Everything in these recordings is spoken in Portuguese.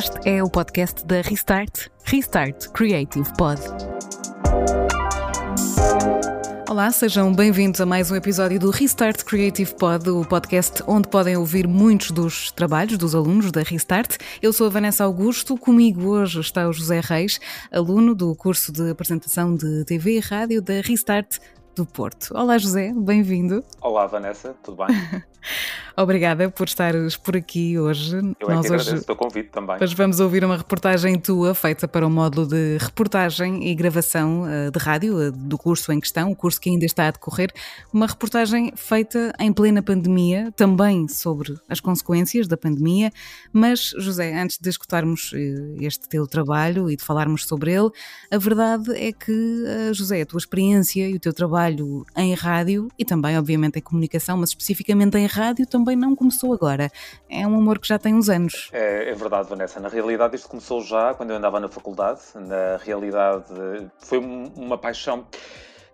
Este é o podcast da Restart, Restart Creative Pod. Olá, sejam bem-vindos a mais um episódio do Restart Creative Pod, o podcast onde podem ouvir muitos dos trabalhos dos alunos da Restart. Eu sou a Vanessa Augusto, comigo hoje está o José Reis, aluno do curso de apresentação de TV e rádio da Restart do Porto. Olá, José, bem-vindo. Olá, Vanessa, tudo bem? Obrigada por estares por aqui hoje. Eu é Nós que agradeço hoje, o teu convite também. Hoje vamos ouvir uma reportagem tua feita para o módulo de reportagem e gravação uh, de rádio uh, do curso em questão, o curso que ainda está a decorrer. Uma reportagem feita em plena pandemia, também sobre as consequências da pandemia. Mas, José, antes de escutarmos uh, este teu trabalho e de falarmos sobre ele, a verdade é que, José, a tua experiência e o teu trabalho em rádio e também, obviamente, em comunicação, mas especificamente em rádio, também não começou agora. É um amor que já tem uns anos. É, é verdade, Vanessa. Na realidade, isto começou já quando eu andava na faculdade. Na realidade, foi uma paixão.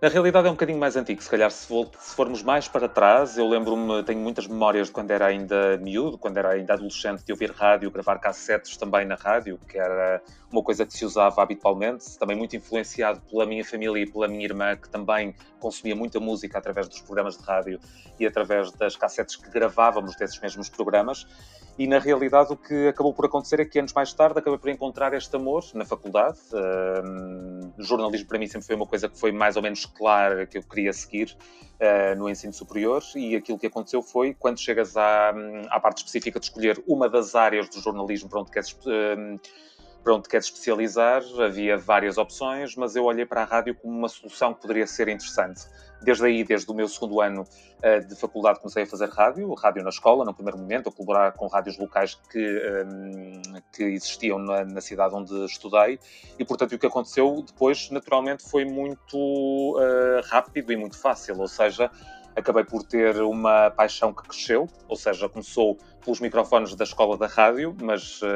Na realidade é um bocadinho mais antigo, se calhar se, se formos mais para trás, eu lembro-me, tenho muitas memórias de quando era ainda miúdo, quando era ainda adolescente, de ouvir rádio, gravar cassetes também na rádio, que era uma coisa que se usava habitualmente, também muito influenciado pela minha família e pela minha irmã, que também consumia muita música através dos programas de rádio e através das cassetes que gravávamos desses mesmos programas. E na realidade o que acabou por acontecer é que anos mais tarde acabei por encontrar este amor na faculdade. Uh, jornalismo para mim sempre foi uma coisa que foi mais ou menos clara que eu queria seguir uh, no ensino superior e aquilo que aconteceu foi quando chegas à, à parte específica de escolher uma das áreas do jornalismo para onde queres uh, para onde queres especializar, havia várias opções, mas eu olhei para a rádio como uma solução que poderia ser interessante. Desde aí, desde o meu segundo ano uh, de faculdade, comecei a fazer rádio, rádio na escola, no primeiro momento, a colaborar com rádios locais que, ehm, que existiam na, na, cidade onde estudei, e portanto o que aconteceu depois, naturalmente, foi muito uh, rápido e muito fácil, ou seja, acabei por ter uma paixão que cresceu, ou seja, começou pelos microfones da escola da rádio, mas uh,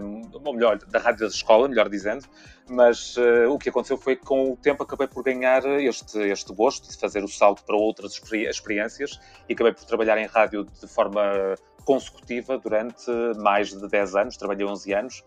uhum. ou melhor, da rádio da escola, melhor dizendo, mas uh, o que aconteceu foi que com o tempo acabei por ganhar este, este gosto de fazer o salto para outras experiências e acabei por trabalhar em rádio de forma consecutiva durante mais de 10 anos, trabalhei 11 anos,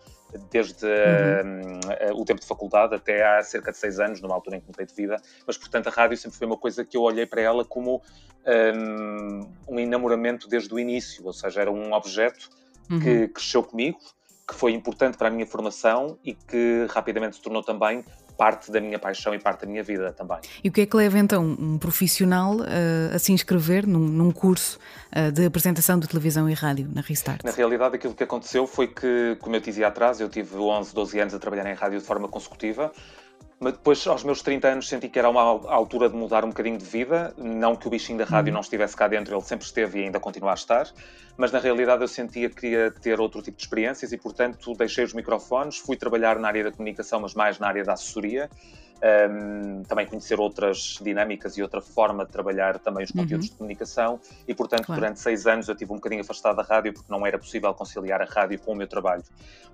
desde uhum. um, o tempo de faculdade até há cerca de 6 anos, numa altura em que mudei de vida, mas portanto a rádio sempre foi uma coisa que eu olhei para ela como um, um enamoramento desde o início, ou seja, era um objeto uhum. que cresceu comigo, que foi importante para a minha formação e que rapidamente se tornou também parte da minha paixão e parte da minha vida também. E o que é que leva então um profissional uh, a se inscrever num, num curso uh, de apresentação de televisão e rádio na Restart? Na realidade, aquilo que aconteceu foi que, como eu dizia atrás, eu tive 11, 12 anos a trabalhar em rádio de forma consecutiva. Mas depois, aos meus 30 anos, senti que era uma altura de mudar um bocadinho de vida. Não que o bichinho da rádio uhum. não estivesse cá dentro, ele sempre esteve e ainda continua a estar. Mas na realidade eu sentia que queria ter outro tipo de experiências e, portanto, deixei os microfones, fui trabalhar na área da comunicação, mas mais na área da assessoria um, também conhecer outras dinâmicas e outra forma de trabalhar também os conteúdos uhum. de comunicação e, portanto, claro. durante seis anos eu tive um bocadinho afastado da rádio porque não era possível conciliar a rádio com o meu trabalho.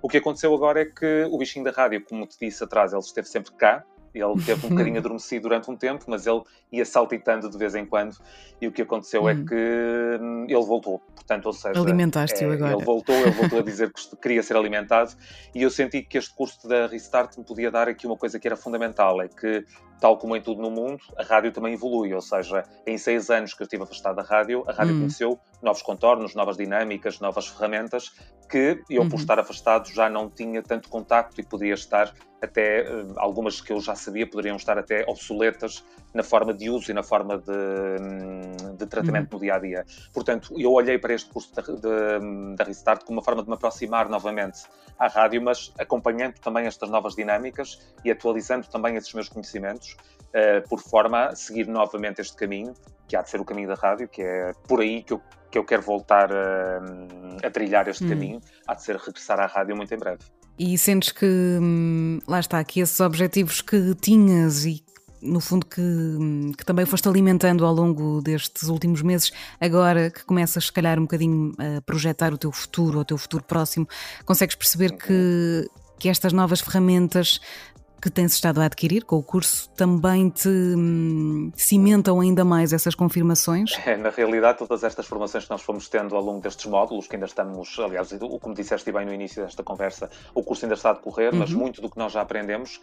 O que aconteceu agora é que o bichinho da rádio, como te disse atrás, ele esteve sempre cá, ele teve um bocadinho adormecido durante um tempo, mas ele ia saltitando de vez em quando. E o que aconteceu é hum. é que hum, ele voltou. Portanto, ou seja, alimentaste-o é, agora. Ele voltou, ele voltou a dizer que queria ser alimentado. E eu senti que este curso da Restart me podia dar aqui uma coisa que era fundamental: é que tal como em tudo no mundo, a rádio também evolui. Ou seja, em seis anos que eu estive afastado da rádio, a rádio hum. conheceu novos contornos, novas dinâmicas, novas ferramentas que eu, uhum. por estar afastado, já não tinha tanto contacto e podia estar até, eh, algumas que eu já sabia, poderiam estar até obsoletas na forma de uso e na forma de, hum, de tratamento uhum. no dia a dia. Portanto, eu olhei para este curso da Restart como uma forma de me aproximar novamente à rádio, mas acompanhando também estas novas dinâmicas e atualizando também esses meus conhecimentos uh, por forma a seguir novamente este caminho, que há de ser o caminho da rádio, que é por aí que eu, que eu quero voltar a, a trilhar este hum. caminho, há de ser regressar à rádio muito em breve. E sentes que, hum, lá está, que esses objetivos que tinhas e no fundo, que, hum, que, também foste alimentando ao longo destes últimos meses, agora que começas, se calhar, um bocadinho a projetar o teu futuro, o teu futuro próximo, consegues perceber que, que estas novas ferramentas que tens estado a adquirir com o curso também te hum, cimentam ainda mais essas confirmações? É, na realidade, todas estas formações que nós fomos tendo ao longo destes módulos, que ainda estamos, aliás, como disseste bem no início desta conversa, o curso ainda está a decorrer, uhum. mas muito do que nós já aprendemos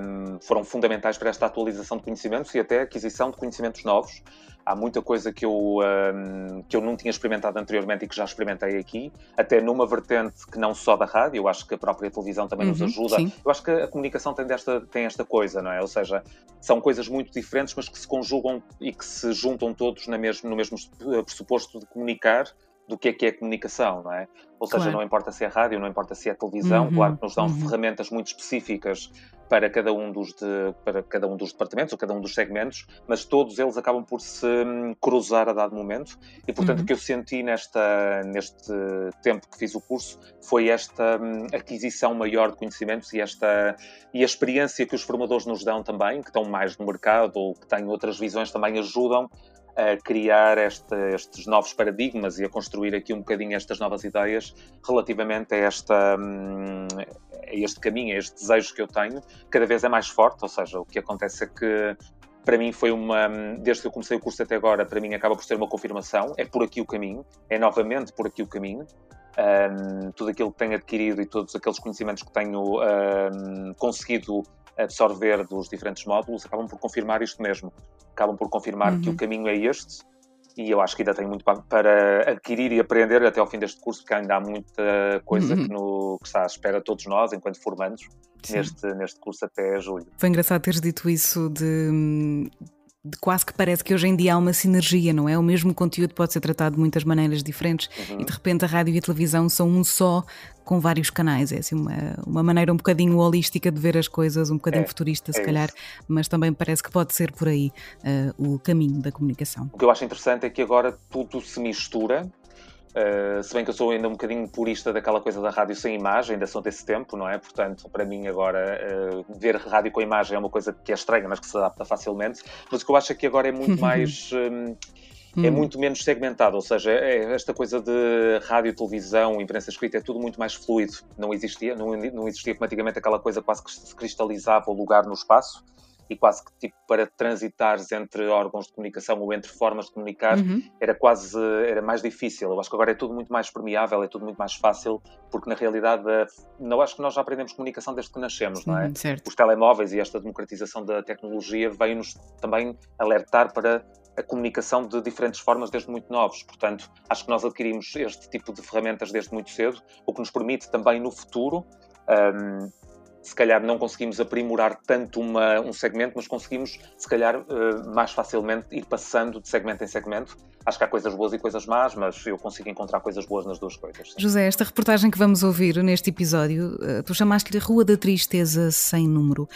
hum, foram fundamentais para esta atualização de conhecimentos e até aquisição de conhecimentos novos há muita coisa que eu, um, que eu não tinha experimentado anteriormente e que já experimentei aqui, até numa vertente que não só da rádio, eu acho que a própria televisão também uhum, nos ajuda. Sim. Eu acho que a comunicação tem, desta, tem esta coisa, não é? Ou seja, são coisas muito diferentes, mas que se conjugam e que se juntam todos na mesmo, no mesmo pressuposto de comunicar do que é que é comunicação, não é? Ou seja, claro. não importa se é rádio, não importa se é televisão, uhum, claro que nos dão uhum. ferramentas muito específicas para cada um dos de, para cada um dos departamentos ou cada um dos segmentos, mas todos eles acabam por se hum, cruzar a dado momento e portanto uhum. o que eu senti nesta neste tempo que fiz o curso foi esta hum, aquisição maior de conhecimentos e esta e a experiência que os formadores nos dão também, que estão mais no mercado ou que têm outras visões também ajudam a criar estes novos paradigmas e a construir aqui um bocadinho estas novas ideias relativamente a, esta, hum, a este caminho, a este desejo que eu tenho, cada vez é mais forte, ou seja, o que acontece é que para mim foi uma, hum, desde que eu comecei o curso até agora, para mim acaba por ser uma confirmação, é por aqui o caminho, é novamente por aqui o caminho, um, tudo aquilo que tenho adquirido e todos aqueles conhecimentos que tenho um, conseguido absorver dos diferentes módulos acabam por confirmar isto mesmo. Acabam por confirmar uhum. que o uhum. caminho é este e eu acho que ainda tenho muito para adquirir e aprender até ao fim deste curso, porque ainda há muita coisa uhum. que, no, que está à espera de todos nós, enquanto formandos, neste, neste curso até julho. Foi engraçado teres dito isso de de quase que parece que hoje em dia há uma sinergia, não é? O mesmo conteúdo pode ser tratado de muitas maneiras diferentes uhum. e de repente a rádio e a televisão são um só com vários canais. É assim uma, uma maneira um bocadinho holística de ver as coisas, um bocadinho é, futurista, se é calhar, isso. mas também parece que pode ser por aí uh, o caminho da comunicação. O que eu acho interessante é que agora tudo se mistura Uh, se bem que eu sou ainda um bocadinho purista daquela coisa da rádio sem imagem, ainda sou desse tempo, não é? Portanto, para mim agora uh, ver rádio com imagem é uma coisa que é estranha, mas que se adapta facilmente. Mas o que eu acho é que agora é muito mais. Um, é hum. muito menos segmentado, ou seja, é esta coisa de rádio, televisão, imprensa escrita é tudo muito mais fluido. Não existia, não, não existia automaticamente aquela coisa quase que se cristalizava o lugar no espaço e quase que tipo para transitares entre órgãos de comunicação ou entre formas de comunicar uhum. era quase era mais difícil. Eu acho que agora é tudo muito mais permeável, é tudo muito mais fácil, porque na realidade não acho que nós já aprendemos comunicação desde que nascemos, não é? Uhum, Os telemóveis e esta democratização da tecnologia veio-nos também alertar para a comunicação de diferentes formas desde muito novos. Portanto, acho que nós adquirimos este tipo de ferramentas desde muito cedo, o que nos permite também no futuro um, se calhar não conseguimos aprimorar tanto uma, um segmento, mas conseguimos, se calhar, uh, mais facilmente ir passando de segmento em segmento. Acho que há coisas boas e coisas más, mas eu consigo encontrar coisas boas nas duas coisas. Sim. José, esta reportagem que vamos ouvir neste episódio, uh, tu chamaste-lhe Rua da Tristeza Sem Número.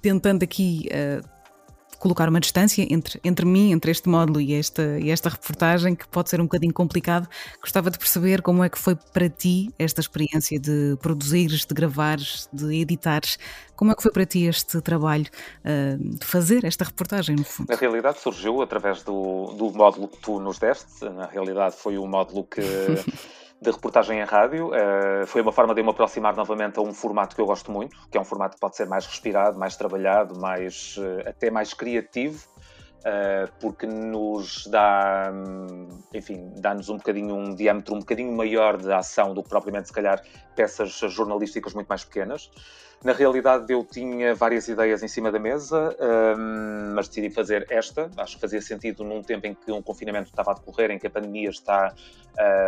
Tentando aqui uh, colocar uma distância entre, entre mim, entre este módulo e esta, e esta reportagem, que pode ser um bocadinho complicado. Gostava de perceber como é que foi para ti esta experiência de produzires, de gravares, de editares. Como é que foi para ti este trabalho uh, de fazer esta reportagem, no fundo? Na realidade surgiu através do, do módulo que tu nos deste. Na realidade foi o módulo que... de reportagem em rádio. Uh, foi uma forma de eu me aproximar novamente a um formato que eu gosto muito, que é um formato que pode ser mais respirado, mais trabalhado, mais, uh, até mais criativo. Uh, porque nos dá, enfim, dá-nos um bocadinho um diâmetro um bocadinho maior de ação do que propriamente, se calhar, peças jornalísticas muito mais pequenas. Na realidade, eu tinha várias ideias em cima da mesa, um, mas decidi fazer esta. Acho que fazia sentido num tempo em que um confinamento estava a decorrer, em que a pandemia está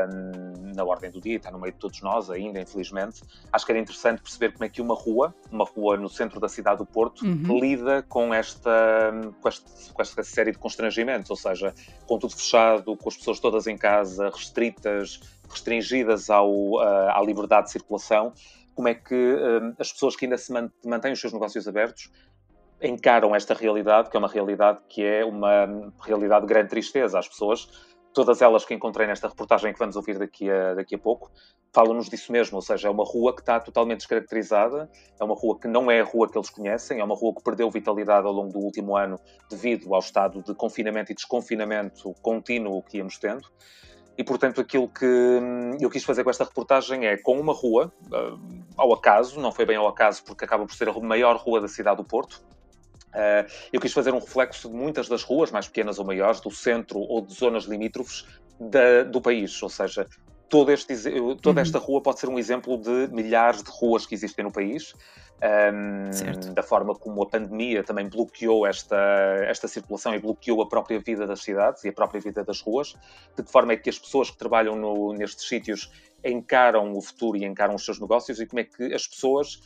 um, na ordem do dia, está no meio de todos nós ainda, infelizmente. Acho que era interessante perceber como é que uma rua, uma rua no centro da cidade do Porto, uhum. lida com esta, com, este, com esta série de constrangimentos, ou seja, com tudo fechado, com as pessoas todas em casa, restritas, restringidas ao, uh, à liberdade de circulação como é que um, as pessoas que ainda se mantêm os seus negócios abertos encaram esta realidade, que é uma realidade que é uma realidade de grande tristeza. As pessoas, todas elas que encontrei nesta reportagem que vamos ouvir daqui a, daqui a pouco, falam-nos disso mesmo, ou seja, é uma rua que está totalmente descaracterizada, é uma rua que não é a rua que eles conhecem, é uma rua que perdeu vitalidade ao longo do último ano devido ao estado de confinamento e desconfinamento contínuo que íamos tendo. E, portanto, aquilo que hum, eu quis fazer com esta reportagem é, com uma rua, hum, ao acaso, não foi bem ao acaso, porque acaba por ser a maior rua da cidade do Porto. Uh, eu quis fazer um reflexo de muitas das ruas, mais pequenas ou maiores, do centro ou de zonas limítrofes da, do país. Ou seja, todo este, toda uhum. esta rua pode ser um exemplo de milhares de ruas que existem no país. Um, da forma como a pandemia também bloqueou esta, esta circulação e bloqueou a própria vida das cidades e a própria vida das ruas, de que forma é que as pessoas que trabalham no, nestes sítios encaram o futuro e encaram os seus negócios e como é que as pessoas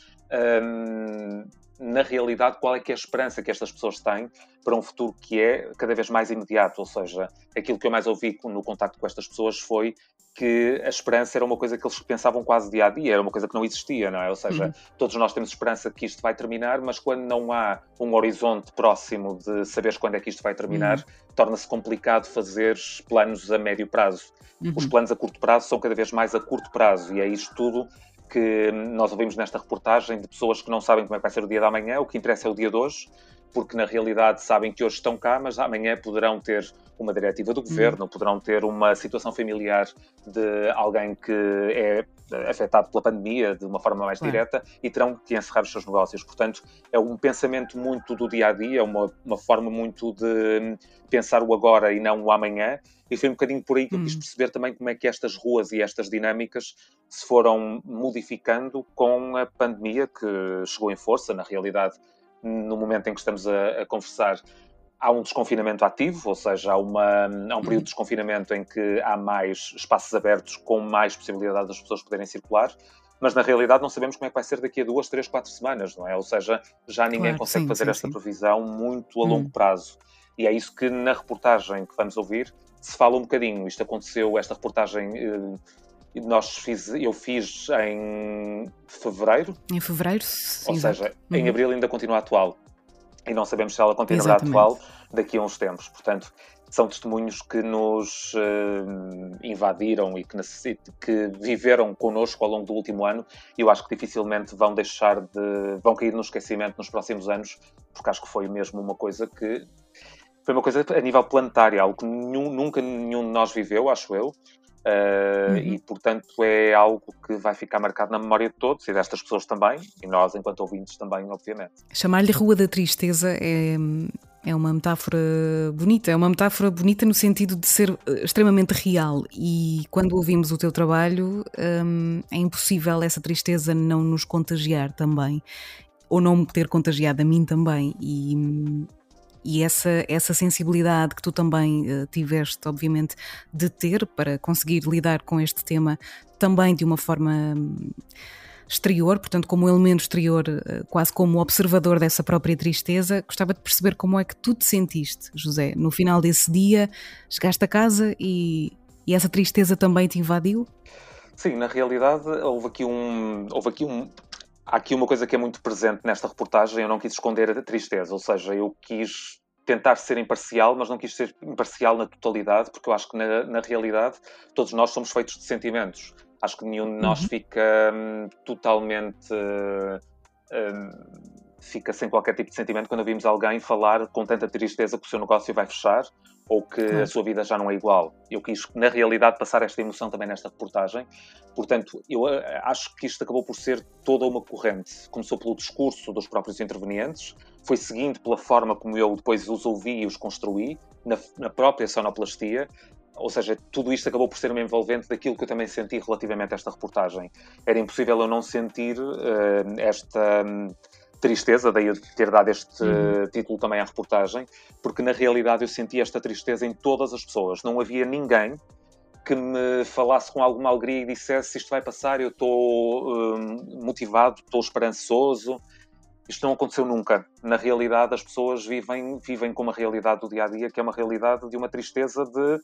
na realidade, qual é que é a esperança que estas pessoas têm para um futuro que é cada vez mais imediato? Ou seja, aquilo que eu mais ouvi no contacto com estas pessoas foi que a esperança era uma coisa que eles pensavam quase dia a dia, era uma coisa que não existia, não é? Ou seja, uhum. todos nós temos esperança que isto vai terminar, mas quando não há um horizonte próximo de saberes quando é que isto vai terminar, uhum. torna-se complicado fazer planos a médio prazo. Uhum. Os planos a curto prazo são cada vez mais a curto prazo, e é isto tudo que nós ouvimos nesta reportagem de pessoas que não sabem como é que vai ser o dia da manhã, o que interessa é o dia de hoje, porque na realidade sabem que hoje estão cá, mas amanhã poderão ter uma diretiva do governo, uhum. poderão ter uma situação familiar de alguém que é afetado pela pandemia de uma forma mais direta e terão que encerrar os seus negócios. Portanto, é um pensamento muito do dia a dia, uma, uma forma muito de pensar o agora e não o amanhã. E foi um bocadinho por aí que eu quis hum. perceber também como é que estas ruas e estas dinâmicas se foram modificando com a pandemia que chegou em força, na realidade, no momento em que estamos a, a conversar há um desconfinamento ativo, ou seja, há, uma, há um período de desconfinamento em que há mais espaços abertos com mais possibilidade das pessoas poderem circular, mas na realidade não sabemos como é que vai ser daqui a duas, três, quatro semanas, não é? Ou seja, já ninguém claro, consegue sim, fazer sim, esta sim. previsão muito a longo hum. prazo. E é isso que na reportagem que vamos ouvir se fala um bocadinho. Isto aconteceu, esta reportagem eh, nós fiz, eu fiz em fevereiro. Em fevereiro, sim. Ou seja, uhum. em abril ainda continua atual. E não sabemos se ela continuará Exatamente. atual daqui a uns tempos. Portanto, são testemunhos que nos uh, invadiram e que, que viveram connosco ao longo do último ano e eu acho que dificilmente vão deixar de. vão cair no esquecimento nos próximos anos, porque acho que foi mesmo uma coisa que. Foi uma coisa a nível planetário, algo que nenhum, nunca nenhum de nós viveu, acho eu, Uh, uhum. E, portanto, é algo que vai ficar marcado na memória de todos e destas pessoas também, e nós, enquanto ouvintes, também, obviamente. Chamar-lhe Rua da Tristeza é, é uma metáfora bonita, é uma metáfora bonita no sentido de ser eh, extremamente real. E quando ouvimos o teu trabalho, um, é impossível essa tristeza não nos contagiar também, ou não me ter contagiado a mim também. E e essa, essa sensibilidade que tu também uh, tiveste, obviamente, de ter para conseguir lidar com este tema também de uma forma hum, exterior, portanto, como elemento exterior, uh, quase como observador dessa própria tristeza, gostava de perceber como é que tu te sentiste, José, no final desse dia, chegaste a casa e, e essa tristeza também te invadiu? Sim, na realidade houve aqui um, houve aqui um, Há aqui uma coisa que é muito presente nesta reportagem, eu não quis esconder a tristeza, ou seja, eu quis tentar ser imparcial, mas não quis ser imparcial na totalidade, porque eu acho que na, na realidade todos nós somos feitos de sentimentos. Acho que nenhum de nós uhum. fica hum, totalmente. Hum, fica sem qualquer tipo de sentimento quando ouvimos alguém falar com tanta tristeza que o seu negócio vai fechar ou que a sua vida já não é igual. Eu quis, na realidade, passar esta emoção também nesta reportagem. Portanto, eu eh, acho que isto acabou por ser toda uma corrente. Começou pelo discurso dos próprios intervenientes, foi seguindo pela forma como eu depois os ouvi e os construí, na, na própria sonoplastia, ou seja, tudo isto acabou por ser uma envolvente daquilo que eu também senti relativamente a esta reportagem. Era impossível eu não sentir uh, esta. Um, tristeza, daí eu ter dado este uhum. título também à reportagem, porque na realidade eu senti esta tristeza em todas as pessoas. Não havia ninguém que me falasse com alguma alegria e dissesse isto vai passar, eu estou hum, motivado, estou esperançoso. Isto não aconteceu nunca. Na realidade, as pessoas vivem, vivem com uma realidade do dia a dia que é uma realidade de uma tristeza de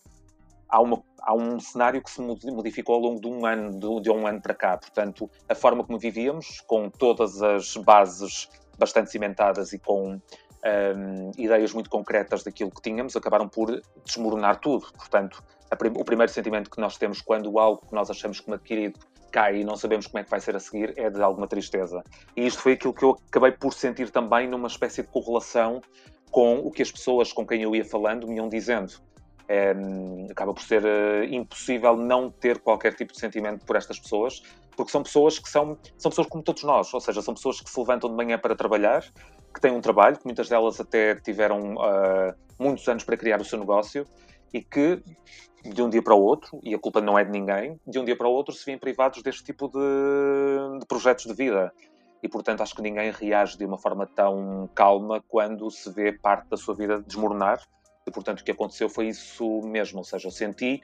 há, uma, há um cenário que se modificou ao longo de um ano, de, de um ano para cá. Portanto, a forma como vivíamos, com todas as bases bastante cimentadas e com um, ideias muito concretas daquilo que tínhamos, acabaram por desmoronar tudo. Portanto, prim o primeiro sentimento que nós temos quando algo que nós achamos como adquirido cai e não sabemos como é que vai ser a seguir é de alguma tristeza. E isto foi aquilo que eu acabei por sentir também numa espécie de correlação com o que as pessoas com quem eu ia falando me iam dizendo é, acaba por ser uh, impossível não ter qualquer tipo de sentimento por estas pessoas, porque são pessoas que são, são pessoas como todos nós, ou seja, são pessoas que se levantam de manhã para trabalhar, que têm um trabalho, que muitas delas até tiveram uh, muitos anos para criar o seu negócio e que de um dia para o outro, e a culpa não é de ninguém, de um dia para o outro se vêem privados deste tipo de, de projetos de vida. E, portanto, acho que ninguém reage de uma forma tão calma quando se vê parte da sua vida desmoronar e, portanto, o que aconteceu foi isso mesmo. Ou seja, eu senti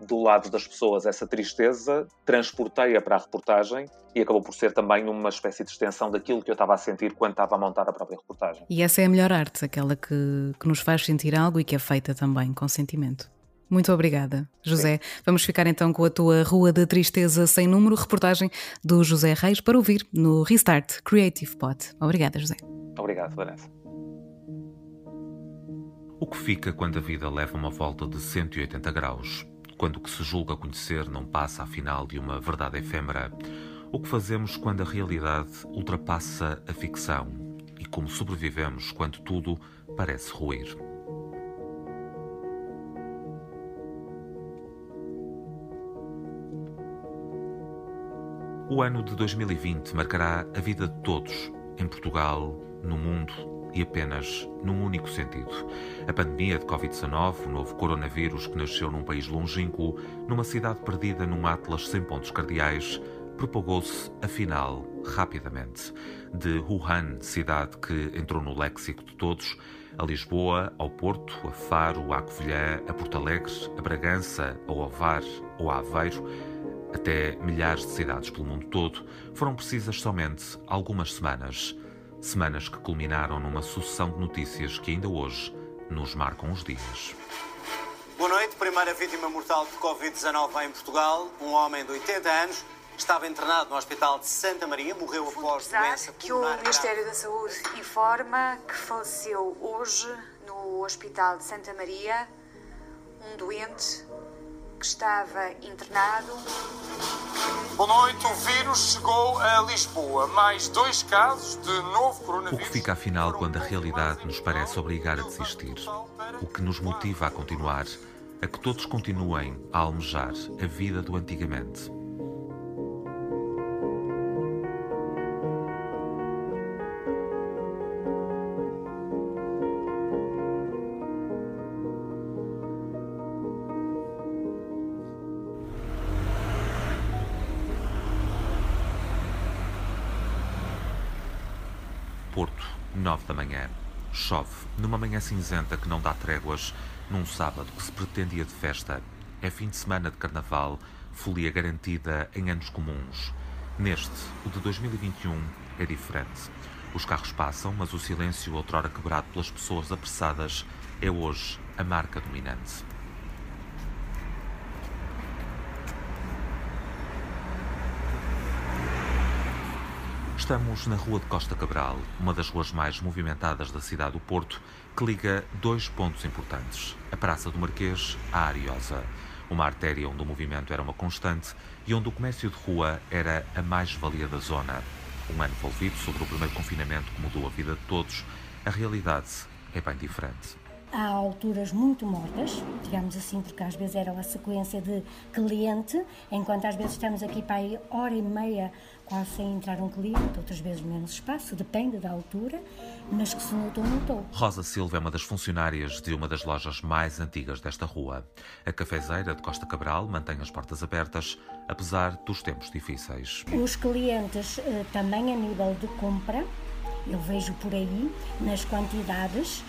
do lado das pessoas essa tristeza, transportei-a para a reportagem e acabou por ser também uma espécie de extensão daquilo que eu estava a sentir quando estava a montar a própria reportagem. E essa é a melhor arte, aquela que, que nos faz sentir algo e que é feita também com sentimento. Muito obrigada, José. Sim. Vamos ficar então com a tua Rua da Tristeza sem número, reportagem do José Reis para ouvir no Restart Creative Pot. Obrigada, José. Obrigado, Vanessa. O que fica quando a vida leva uma volta de 180 graus? Quando o que se julga conhecer não passa afinal de uma verdade efêmera? O que fazemos quando a realidade ultrapassa a ficção? E como sobrevivemos quando tudo parece ruir? O ano de 2020 marcará a vida de todos, em Portugal, no mundo e apenas num único sentido. A pandemia de Covid-19, o novo coronavírus que nasceu num país longínquo, numa cidade perdida num atlas sem pontos cardeais, propagou-se, afinal, rapidamente. De Wuhan, cidade que entrou no léxico de todos, a Lisboa, ao Porto, a Faro, a Covilhã, a Porto Alegre, a Bragança, a Ovar ou a Aveiro, até milhares de cidades pelo mundo todo, foram precisas somente algumas semanas. Semanas que culminaram numa sucessão de notícias que ainda hoje nos marcam os dias. Boa noite. Primeira vítima mortal de Covid-19 em Portugal. Um homem de 80 anos estava internado no Hospital de Santa Maria, morreu após doença que o Ministério da Saúde informa que faleceu hoje no Hospital de Santa Maria um doente que estava internado. Boa noite, o vírus chegou a Lisboa. Mais dois casos de novo coronavírus. O que fica afinal quando a realidade nos parece obrigar a desistir? O que nos motiva a continuar? A que todos continuem a almejar a vida do antigamente? 9 da manhã. Chove, numa manhã cinzenta que não dá tréguas, num sábado que se pretendia de festa. É fim de semana de carnaval, folia garantida em anos comuns. Neste, o de 2021, é diferente. Os carros passam, mas o silêncio, outrora quebrado pelas pessoas apressadas, é hoje a marca dominante. Estamos na Rua de Costa Cabral, uma das ruas mais movimentadas da cidade do Porto, que liga dois pontos importantes: a Praça do Marquês à Ariosa. Uma artéria onde o movimento era uma constante e onde o comércio de rua era a mais-valia da zona. Um ano envolvido sobre o primeiro confinamento que mudou a vida de todos, a realidade é bem diferente. Há alturas muito mortas, digamos assim, porque às vezes era uma sequência de cliente, enquanto às vezes estamos aqui para aí hora e meia quase sem entrar um cliente, outras vezes menos espaço, depende da altura, mas que se notou, notou. Rosa Silva é uma das funcionárias de uma das lojas mais antigas desta rua. A cafezeira de Costa Cabral mantém as portas abertas, apesar dos tempos difíceis. Os clientes eh, também a nível de compra, eu vejo por aí, nas quantidades,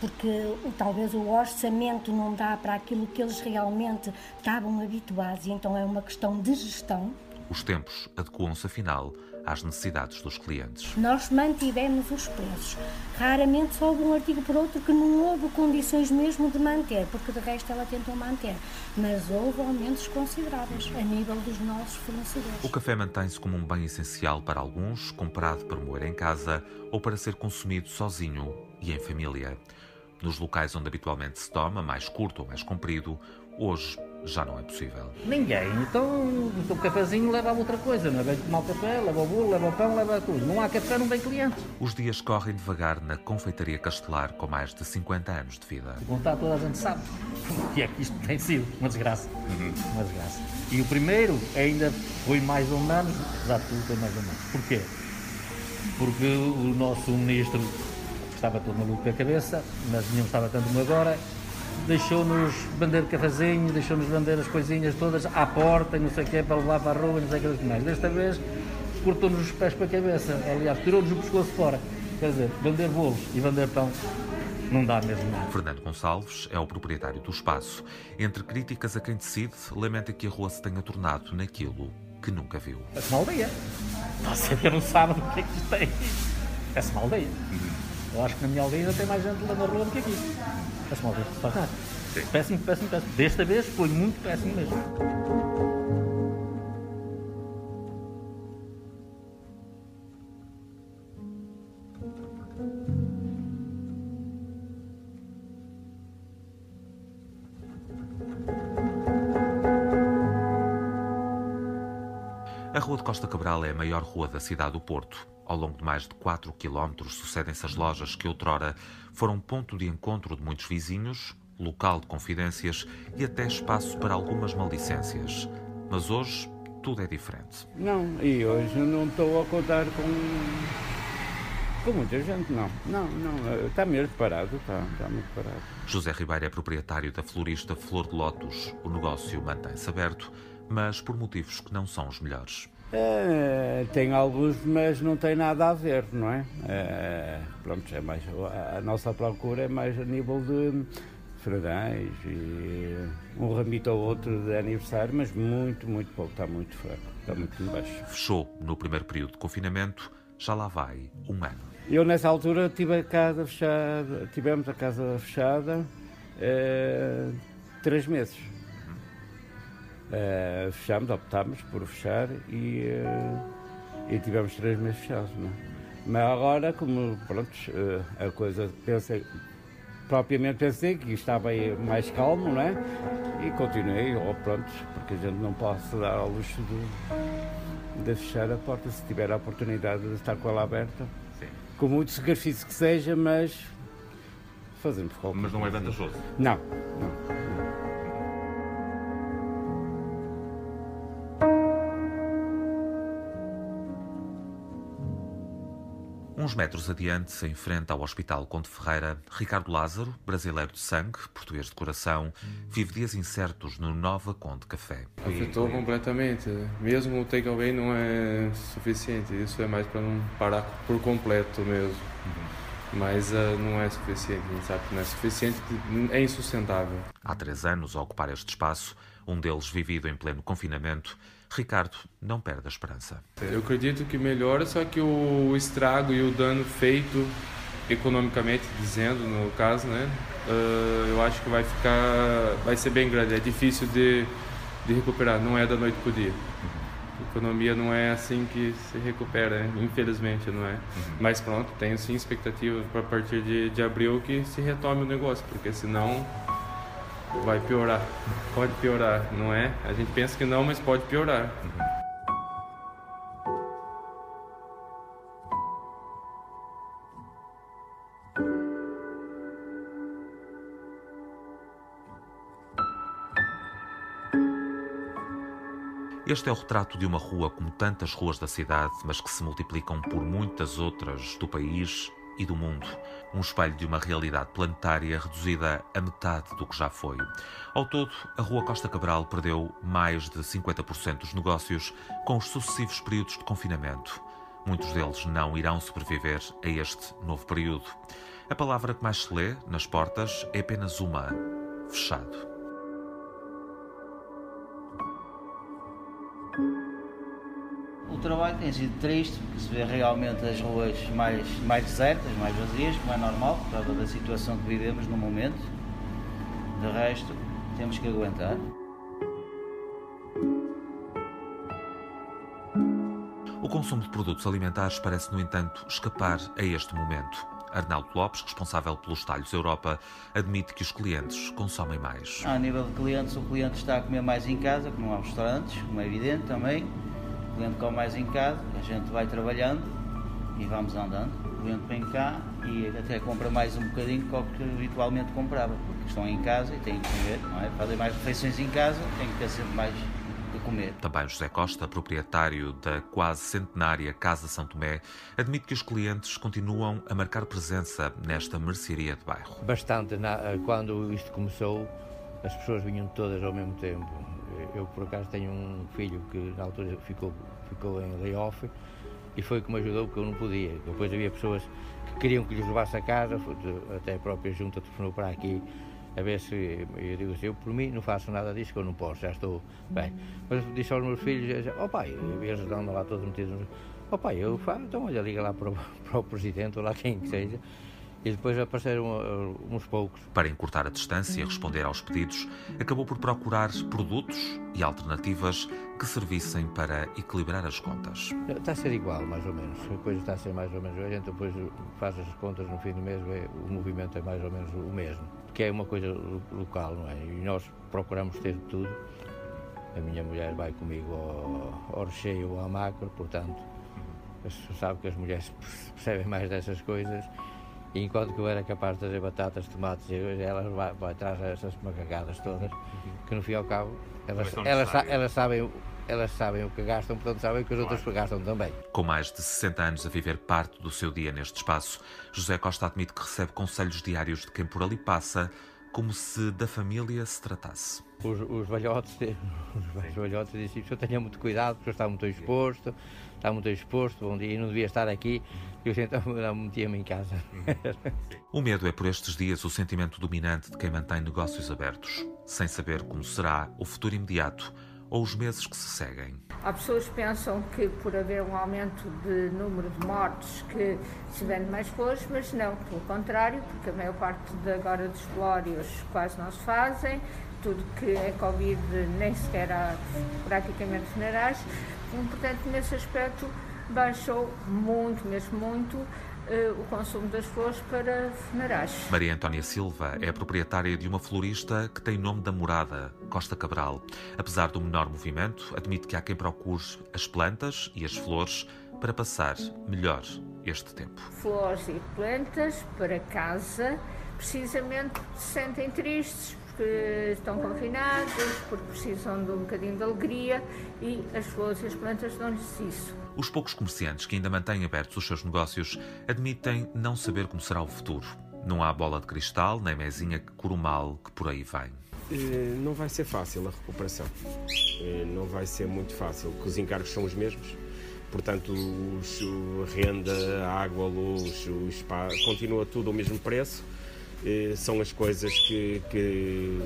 porque talvez o orçamento não dá para aquilo que eles realmente estavam habituados, e então é uma questão de gestão. Os tempos adequam-se, afinal, às necessidades dos clientes. Nós mantivemos os preços. Raramente só houve um artigo por outro que não houve condições mesmo de manter, porque de resto ela tentou manter. Mas houve aumentos consideráveis a nível dos nossos fornecedores. O café mantém-se como um bem essencial para alguns, comprado para moer em casa ou para ser consumido sozinho e em família. Nos locais onde habitualmente se toma, mais curto ou mais comprido, hoje já não é possível. Ninguém. Então o cafezinho leva a outra coisa, não é? Vem tomar o café, leva o bolo, leva o pão, leva tudo. Não há café, não vem cliente. Os dias correm devagar na confeitaria Castelar com mais de 50 anos de vida. Contar toda a gente sabe o que é que isto tem sido. Uma desgraça. Uhum. Uma desgraça. E o primeiro ainda foi mais ou menos, já tudo foi mais ou menos. Porquê? Porque o nosso ministro estava todo maluco com a cabeça, mas não estava tanto como agora, deixou-nos vender cafezinho, deixou-nos vender as coisinhas todas à porta e não sei o que, para levar para a rua e não sei o que mais. Desta vez cortou-nos os pés para a cabeça, aliás, tirou-nos o pescoço fora. Quer dizer, vender bolos e vender pão não dá mesmo nada. Fernando Gonçalves é o proprietário do espaço. Entre críticas a quem decide, lamenta que a rua se tenha tornado naquilo que nunca viu. É uma aldeia. Você não sabe o que é que isto tem. É uma aldeia. Eu acho que na minha aldeia ainda tem mais gente lá na rua do que aqui. Uma aldeia. Faz nada. Péssimo, péssimo, péssimo. Desta vez foi muito péssimo mesmo. A Rua de Costa Cabral é a maior rua da cidade do Porto. Ao longo de mais de 4 quilómetros sucedem-se as lojas que outrora foram ponto de encontro de muitos vizinhos, local de confidências e até espaço para algumas maldicências. Mas hoje tudo é diferente. Não, e hoje não estou a contar com, com muita gente, não. Não, não, está mesmo parado, está, está muito parado. José Ribeiro é proprietário da florista Flor de Lótus. O negócio mantém-se aberto mas por motivos que não são os melhores. É, tem alguns, mas não tem nada a ver, não é? é pronto, é mais, a nossa procura é mais a nível de fradães e um ramito ou outro de aniversário, mas muito, muito pouco, está muito fraco, está muito baixo. Fechou no primeiro período de confinamento, já lá vai um ano. Eu nessa altura tive a casa fechada, tivemos a casa fechada é, três meses Uh, fechámos, optámos por fechar e, uh, e tivemos três meses fechados. Não é? Mas agora, como pronto, uh, a coisa pensei, propriamente pensei que estava aí mais calmo, não é? E continuei, ou pronto, porque a gente não pode dar ao luxo de, de fechar a porta se tiver a oportunidade de estar com ela aberta. Sim. Com muito sacrifício que seja, mas fazemos qualquer Mas não é vantajoso? Não, não. Uns metros adiante, em frente ao Hospital Conde Ferreira, Ricardo Lázaro, brasileiro de sangue, português de coração, vive dias incertos no Nova Conde Café. Afetou completamente. Mesmo o takeaway não é suficiente. Isso é mais para não parar por completo mesmo. Uhum. Mas uh, não é suficiente. A gente sabe que não é suficiente, é insustentável. Há três anos a ocupar este espaço, um deles vivido em pleno confinamento, Ricardo não perde a esperança. Eu acredito que melhora, só que o estrago e o dano feito, economicamente dizendo, no caso, né, uh, eu acho que vai ficar, vai ser bem grande. É difícil de, de recuperar, não é da noite para o dia. A economia não é assim que se recupera, infelizmente, não é? Uhum. Mas pronto, tenho sim expectativa para partir de, de abril que se retome o negócio, porque senão vai piorar. Pode piorar, não é? A gente pensa que não, mas pode piorar. Este é o retrato de uma rua como tantas ruas da cidade, mas que se multiplicam por muitas outras do país e do mundo. Um espelho de uma realidade planetária reduzida a metade do que já foi. Ao todo, a Rua Costa Cabral perdeu mais de 50% dos negócios com os sucessivos períodos de confinamento. Muitos deles não irão sobreviver a este novo período. A palavra que mais se lê nas portas é apenas uma: fechado. Trabalho tem sido triste, porque se vê realmente as ruas mais, mais desertas, mais vazias, como é normal, por causa da situação que vivemos no momento. De resto, temos que aguentar. O consumo de produtos alimentares parece, no entanto, escapar a este momento. Arnaldo Lopes, responsável pelos talhos Europa, admite que os clientes consomem mais. A nível de clientes, o cliente está a comer mais em casa, que não há restaurantes, como é evidente também. O cliente come mais em casa, a gente vai trabalhando e vamos andando. O cliente vem cá e até compra mais um bocadinho do que habitualmente comprava, porque estão em casa e têm que comer, não é? Fazem mais refeições em casa, têm que ter sempre mais comer. Também José Costa, proprietário da quase centenária Casa São Tomé, admite que os clientes continuam a marcar presença nesta mercearia de bairro. Bastante. Quando isto começou, as pessoas vinham todas ao mesmo tempo. Eu, por acaso, tenho um filho que na altura ficou, ficou em layoff e foi que me ajudou porque eu não podia. Depois havia pessoas que queriam que lhes levasse a casa, até a própria junta telefonou para aqui a ver se eu digo assim, eu por mim não faço nada disso que eu não posso, já estou bem. Mas disse aos meus filhos, ó oh, pai, ia ajudando lá todos metidos, ó oh, pai, eu faço, então olha, liga lá para o, para o presidente ou lá quem que seja. E depois apareceram uh, uns poucos. Para encurtar a distância e responder aos pedidos, acabou por procurar produtos e alternativas que servissem para equilibrar as contas. Está a ser igual, mais ou menos. A coisa está a ser mais ou menos. A gente depois faz as contas no fim do mês, o movimento é mais ou menos o mesmo que é uma coisa local, não é? E nós procuramos ter tudo. A minha mulher vai comigo ao, ao recheio ou à macro, portanto, sabem que as mulheres percebem mais dessas coisas. E enquanto que eu era capaz de fazer batatas, tomates, elas vai, vai atrás dessas macagadas todas, que no fim e ao cabo, elas, elas, elas sabem elas sabem o que gastam, portanto sabem que as outras gastam também. Com mais de 60 anos a viver parte do seu dia neste espaço, José Costa admite que recebe conselhos diários de quem por ali passa, como se da família se tratasse. Os, os velhotes, os velhotes dizem que eu tenha muito cuidado, porque estava muito exposto, estava muito exposto, bom dia, não devia estar aqui, e eu então metia-me em casa. o medo é por estes dias o sentimento dominante de quem mantém negócios abertos, sem saber como será o futuro imediato ou os meses que se seguem. Há pessoas que pensam que por haver um aumento de número de mortes que se vende mais flores, mas não, pelo contrário, porque a maior parte de agora dos velórios quase não se fazem, tudo que é Covid nem sequer há praticamente funerais, portanto nesse aspecto baixou muito, mesmo muito, o consumo das flores para funerais. Maria Antónia Silva é proprietária de uma florista que tem nome da morada, Costa Cabral. Apesar do menor movimento, admite que há quem procure as plantas e as flores para passar melhor este tempo. Flores e plantas para casa, precisamente se sentem tristes porque estão confinados, porque precisam de um bocadinho de alegria e as flores e as plantas dão-lhes isso. Os poucos comerciantes que ainda mantêm abertos os seus negócios admitem não saber como será o futuro. Não há bola de cristal, nem mesinha que cura o mal que por aí vem. Eh, não vai ser fácil a recuperação. Eh, não vai ser muito fácil, porque os encargos são os mesmos. Portanto, os, a renda, a água, a luz, o spa, continua tudo ao mesmo preço. Eh, são as coisas que, que,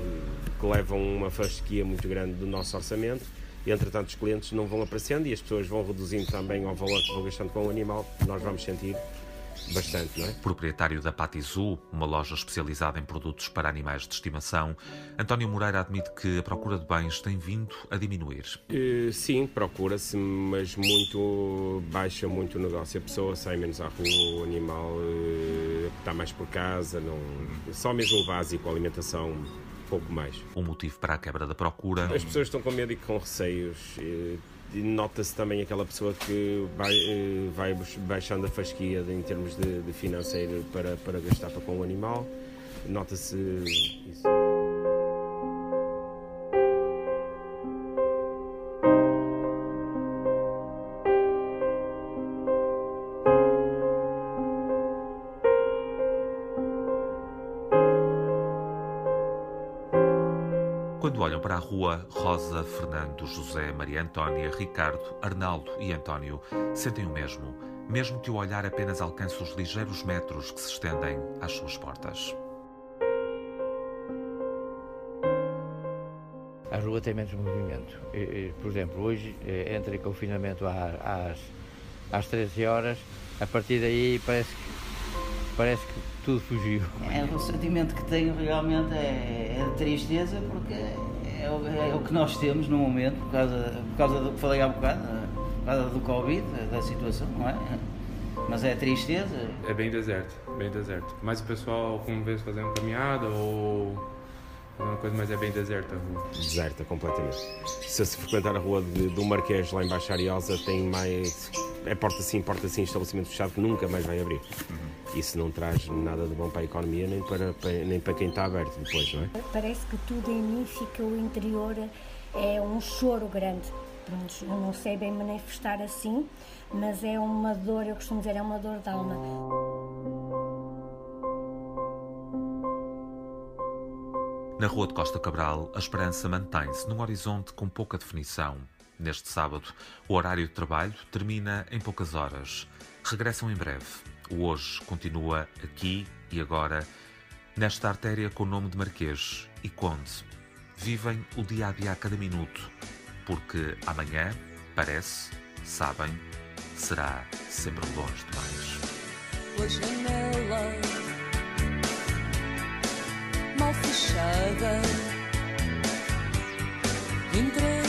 que levam uma fasquia muito grande do nosso orçamento. E entretanto os clientes não vão aparecendo e as pessoas vão reduzindo também ao valor que vão gastando com o animal, nós vamos sentir bastante, não é? Proprietário da Patizu, uma loja especializada em produtos para animais de estimação, António Moreira admite que a procura de bens tem vindo a diminuir. Uh, sim, procura-se, mas muito baixa muito o negócio. A pessoa sai menos à rua, o animal uh, está mais por casa, não, só mesmo o básico, a alimentação pouco mais. Um motivo para a quebra da procura. As pessoas estão com medo e com receios. Nota-se também aquela pessoa que vai, eh, vai baixando a fasquia em termos de, de financeiro para, para gastar para com o animal. Nota-se isso. A rua, Rosa, Fernando, José, Maria Antónia, Ricardo, Arnaldo e António sentem o mesmo, mesmo que o olhar apenas alcance os ligeiros metros que se estendem às suas portas. A rua tem menos movimento. Por exemplo, hoje eh, entra em confinamento às, às 13 horas, a partir daí parece que, parece que tudo fugiu. É, o sentimento que tenho realmente é, é de tristeza porque é o, é o que nós temos no momento, por causa, por causa do que falei há bocado, por causa do Covid, da situação, não é? Mas é tristeza? É bem deserto, bem deserto. Mas o pessoal, como vez, fazendo caminhada ou uma coisa, mas é bem deserta a rua. Deserta completamente. Se se frequentar a rua de, do Marquês, lá em Baixa Ariosa, tem mais. É porta sim, porta sim, estabelecimento fechado que nunca mais vai abrir. Uhum. Isso não traz nada de bom para a economia, nem para, para, nem para quem está aberto depois, não é? Parece que tudo em mim fica o interior, é um choro grande. Pronto, eu não sei bem manifestar assim, mas é uma dor, eu costumo dizer, é uma dor de alma. Na Rua de Costa Cabral, a esperança mantém-se num horizonte com pouca definição. Neste sábado, o horário de trabalho termina em poucas horas. Regressam em breve. O hoje continua aqui e agora, nesta artéria com o nome de Marquês e Conde. Vivem o dia a dia a cada minuto, porque amanhã, parece, sabem, será sempre longe demais. A janela mal fechada entre